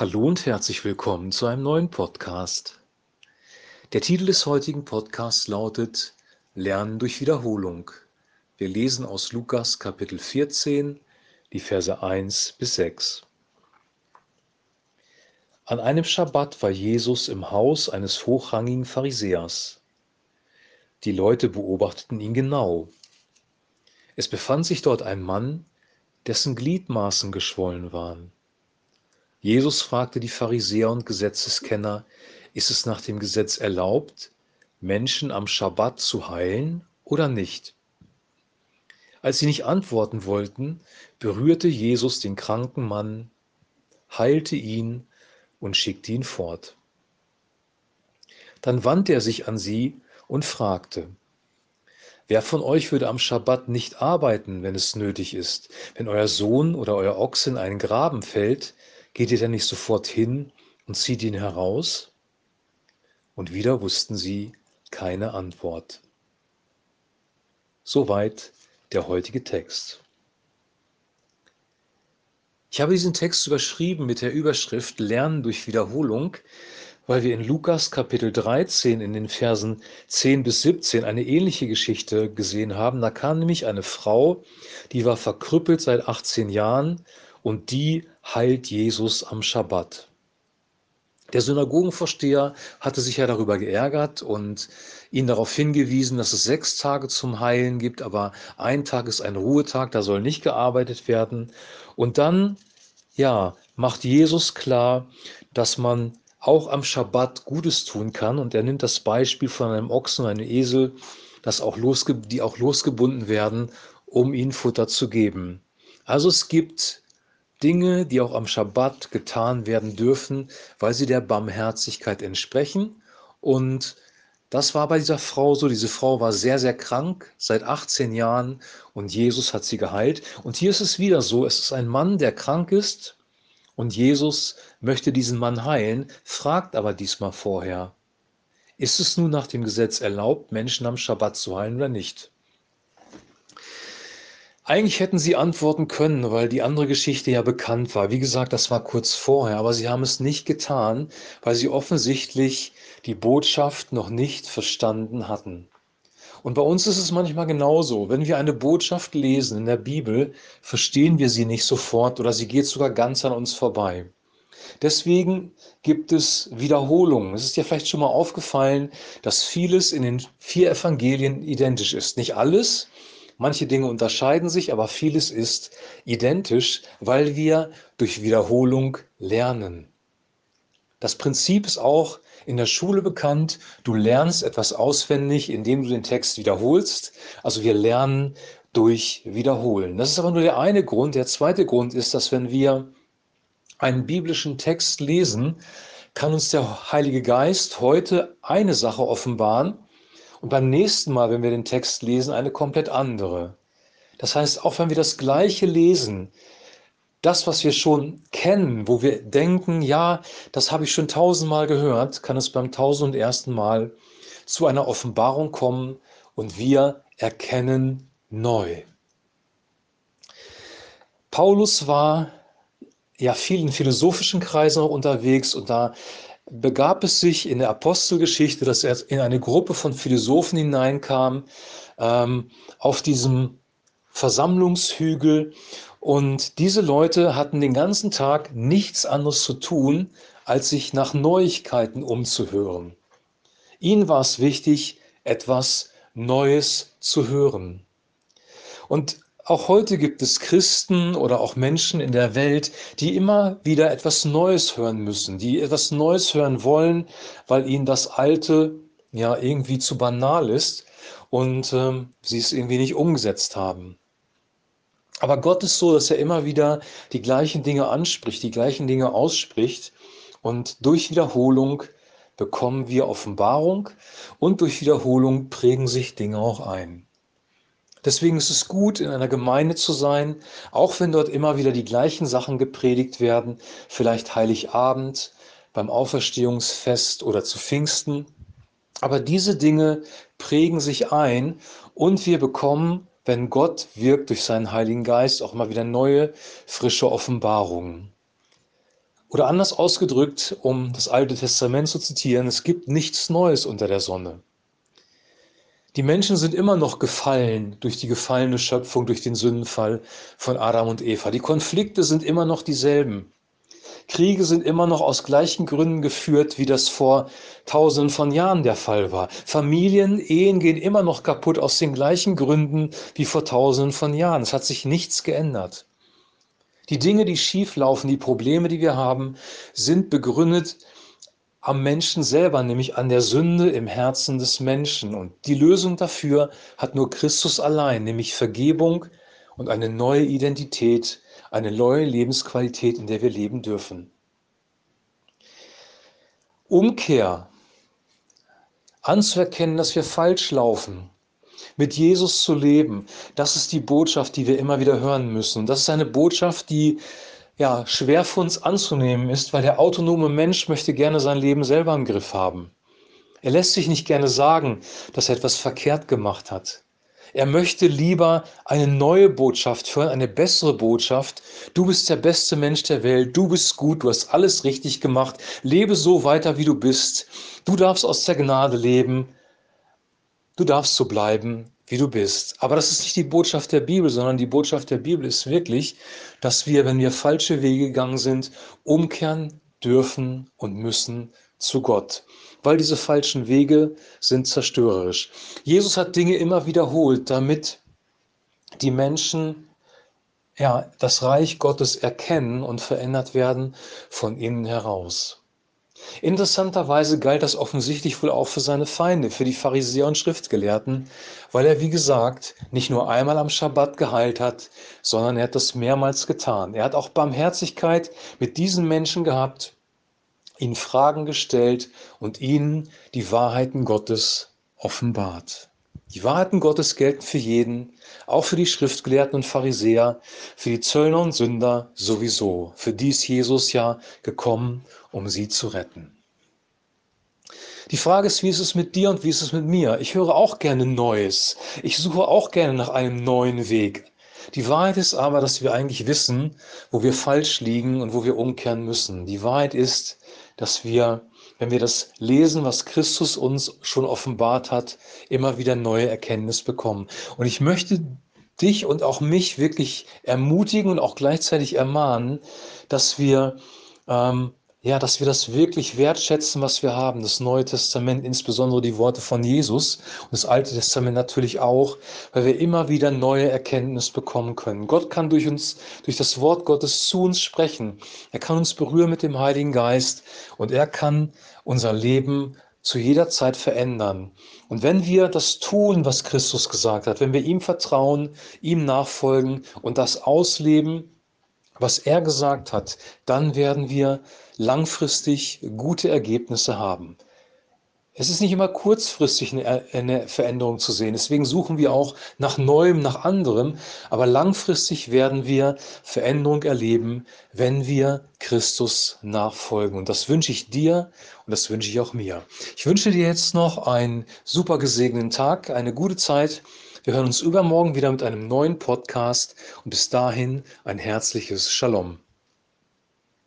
Hallo und herzlich willkommen zu einem neuen Podcast. Der Titel des heutigen Podcasts lautet Lernen durch Wiederholung. Wir lesen aus Lukas Kapitel 14, die Verse 1 bis 6. An einem Schabbat war Jesus im Haus eines hochrangigen Pharisäers. Die Leute beobachteten ihn genau. Es befand sich dort ein Mann, dessen Gliedmaßen geschwollen waren. Jesus fragte die Pharisäer und Gesetzeskenner, ist es nach dem Gesetz erlaubt, Menschen am Schabbat zu heilen oder nicht? Als sie nicht antworten wollten, berührte Jesus den kranken Mann, heilte ihn und schickte ihn fort. Dann wandte er sich an sie und fragte, Wer von euch würde am Schabbat nicht arbeiten, wenn es nötig ist? Wenn euer Sohn oder euer Ochs in einen Graben fällt, Geht ihr denn nicht sofort hin und zieht ihn heraus? Und wieder wussten sie keine Antwort. Soweit der heutige Text. Ich habe diesen Text überschrieben mit der Überschrift Lernen durch Wiederholung, weil wir in Lukas Kapitel 13 in den Versen 10 bis 17 eine ähnliche Geschichte gesehen haben. Da kam nämlich eine Frau, die war verkrüppelt seit 18 Jahren und die heilt Jesus am Schabbat. Der Synagogenvorsteher hatte sich ja darüber geärgert und ihn darauf hingewiesen, dass es sechs Tage zum Heilen gibt, aber ein Tag ist ein Ruhetag, da soll nicht gearbeitet werden. Und dann, ja, macht Jesus klar, dass man auch am Schabbat Gutes tun kann. Und er nimmt das Beispiel von einem Ochsen einem Esel, das auch die auch losgebunden werden, um ihnen Futter zu geben. Also es gibt Dinge, die auch am Schabbat getan werden dürfen, weil sie der Barmherzigkeit entsprechen. Und das war bei dieser Frau so. Diese Frau war sehr, sehr krank seit 18 Jahren und Jesus hat sie geheilt. Und hier ist es wieder so, es ist ein Mann, der krank ist und Jesus möchte diesen Mann heilen, fragt aber diesmal vorher, ist es nun nach dem Gesetz erlaubt, Menschen am Schabbat zu heilen oder nicht? Eigentlich hätten sie antworten können, weil die andere Geschichte ja bekannt war. Wie gesagt, das war kurz vorher, aber sie haben es nicht getan, weil sie offensichtlich die Botschaft noch nicht verstanden hatten. Und bei uns ist es manchmal genauso. Wenn wir eine Botschaft lesen in der Bibel, verstehen wir sie nicht sofort oder sie geht sogar ganz an uns vorbei. Deswegen gibt es Wiederholungen. Es ist dir vielleicht schon mal aufgefallen, dass vieles in den vier Evangelien identisch ist. Nicht alles, Manche Dinge unterscheiden sich, aber vieles ist identisch, weil wir durch Wiederholung lernen. Das Prinzip ist auch in der Schule bekannt. Du lernst etwas auswendig, indem du den Text wiederholst. Also wir lernen durch Wiederholen. Das ist aber nur der eine Grund. Der zweite Grund ist, dass wenn wir einen biblischen Text lesen, kann uns der Heilige Geist heute eine Sache offenbaren, und beim nächsten Mal, wenn wir den Text lesen, eine komplett andere. Das heißt, auch wenn wir das Gleiche lesen, das, was wir schon kennen, wo wir denken, ja, das habe ich schon tausendmal gehört, kann es beim tausend und ersten Mal zu einer Offenbarung kommen und wir erkennen neu. Paulus war ja vielen philosophischen Kreisen auch unterwegs und da begab es sich in der Apostelgeschichte, dass er in eine Gruppe von Philosophen hineinkam, ähm, auf diesem Versammlungshügel. Und diese Leute hatten den ganzen Tag nichts anderes zu tun, als sich nach Neuigkeiten umzuhören. Ihnen war es wichtig, etwas Neues zu hören. Und auch heute gibt es Christen oder auch Menschen in der Welt, die immer wieder etwas Neues hören müssen, die etwas Neues hören wollen, weil ihnen das Alte ja irgendwie zu banal ist und ähm, sie es irgendwie nicht umgesetzt haben. Aber Gott ist so, dass er immer wieder die gleichen Dinge anspricht, die gleichen Dinge ausspricht und durch Wiederholung bekommen wir Offenbarung und durch Wiederholung prägen sich Dinge auch ein. Deswegen ist es gut, in einer Gemeinde zu sein, auch wenn dort immer wieder die gleichen Sachen gepredigt werden, vielleicht Heiligabend, beim Auferstehungsfest oder zu Pfingsten. Aber diese Dinge prägen sich ein und wir bekommen, wenn Gott wirkt durch seinen Heiligen Geist, auch immer wieder neue, frische Offenbarungen. Oder anders ausgedrückt, um das Alte Testament zu zitieren, es gibt nichts Neues unter der Sonne. Die Menschen sind immer noch gefallen durch die gefallene Schöpfung, durch den Sündenfall von Adam und Eva. Die Konflikte sind immer noch dieselben. Kriege sind immer noch aus gleichen Gründen geführt, wie das vor tausenden von Jahren der Fall war. Familien, Ehen gehen immer noch kaputt aus den gleichen Gründen wie vor tausenden von Jahren. Es hat sich nichts geändert. Die Dinge, die schief laufen, die Probleme, die wir haben, sind begründet am Menschen selber, nämlich an der Sünde im Herzen des Menschen. Und die Lösung dafür hat nur Christus allein, nämlich Vergebung und eine neue Identität eine neue Lebensqualität, in der wir leben dürfen. Umkehr, anzuerkennen, dass wir falsch laufen, mit Jesus zu leben, das ist die Botschaft, die wir immer wieder hören müssen. Und das ist eine Botschaft, die ja schwer für uns anzunehmen ist, weil der autonome Mensch möchte gerne sein Leben selber im Griff haben. Er lässt sich nicht gerne sagen, dass er etwas verkehrt gemacht hat. Er möchte lieber eine neue Botschaft hören, eine bessere Botschaft. Du bist der beste Mensch der Welt, du bist gut, du hast alles richtig gemacht, lebe so weiter, wie du bist. Du darfst aus der Gnade leben, du darfst so bleiben, wie du bist. Aber das ist nicht die Botschaft der Bibel, sondern die Botschaft der Bibel ist wirklich, dass wir, wenn wir falsche Wege gegangen sind, umkehren dürfen und müssen zu Gott weil diese falschen Wege sind zerstörerisch. Jesus hat Dinge immer wiederholt, damit die Menschen ja, das Reich Gottes erkennen und verändert werden von innen heraus. Interessanterweise galt das offensichtlich wohl auch für seine Feinde, für die Pharisäer und Schriftgelehrten, weil er, wie gesagt, nicht nur einmal am Schabbat geheilt hat, sondern er hat das mehrmals getan. Er hat auch Barmherzigkeit mit diesen Menschen gehabt ihnen Fragen gestellt und ihnen die Wahrheiten Gottes offenbart. Die Wahrheiten Gottes gelten für jeden, auch für die Schriftgelehrten und Pharisäer, für die Zöllner und Sünder sowieso. Für die ist Jesus ja gekommen, um sie zu retten. Die Frage ist, wie ist es mit dir und wie ist es mit mir? Ich höre auch gerne Neues. Ich suche auch gerne nach einem neuen Weg. Die Wahrheit ist aber, dass wir eigentlich wissen, wo wir falsch liegen und wo wir umkehren müssen. Die Wahrheit ist, dass wir, wenn wir das lesen, was Christus uns schon offenbart hat, immer wieder neue Erkenntnis bekommen. Und ich möchte dich und auch mich wirklich ermutigen und auch gleichzeitig ermahnen, dass wir ähm, ja, dass wir das wirklich wertschätzen, was wir haben. Das Neue Testament, insbesondere die Worte von Jesus und das Alte Testament natürlich auch, weil wir immer wieder neue Erkenntnis bekommen können. Gott kann durch uns, durch das Wort Gottes zu uns sprechen. Er kann uns berühren mit dem Heiligen Geist und er kann unser Leben zu jeder Zeit verändern. Und wenn wir das tun, was Christus gesagt hat, wenn wir ihm vertrauen, ihm nachfolgen und das ausleben, was er gesagt hat, dann werden wir langfristig gute Ergebnisse haben. Es ist nicht immer kurzfristig eine Veränderung zu sehen. Deswegen suchen wir auch nach Neuem, nach anderem. Aber langfristig werden wir Veränderung erleben, wenn wir Christus nachfolgen. Und das wünsche ich dir und das wünsche ich auch mir. Ich wünsche dir jetzt noch einen super gesegneten Tag, eine gute Zeit. Wir hören uns übermorgen wieder mit einem neuen Podcast und bis dahin ein herzliches Shalom.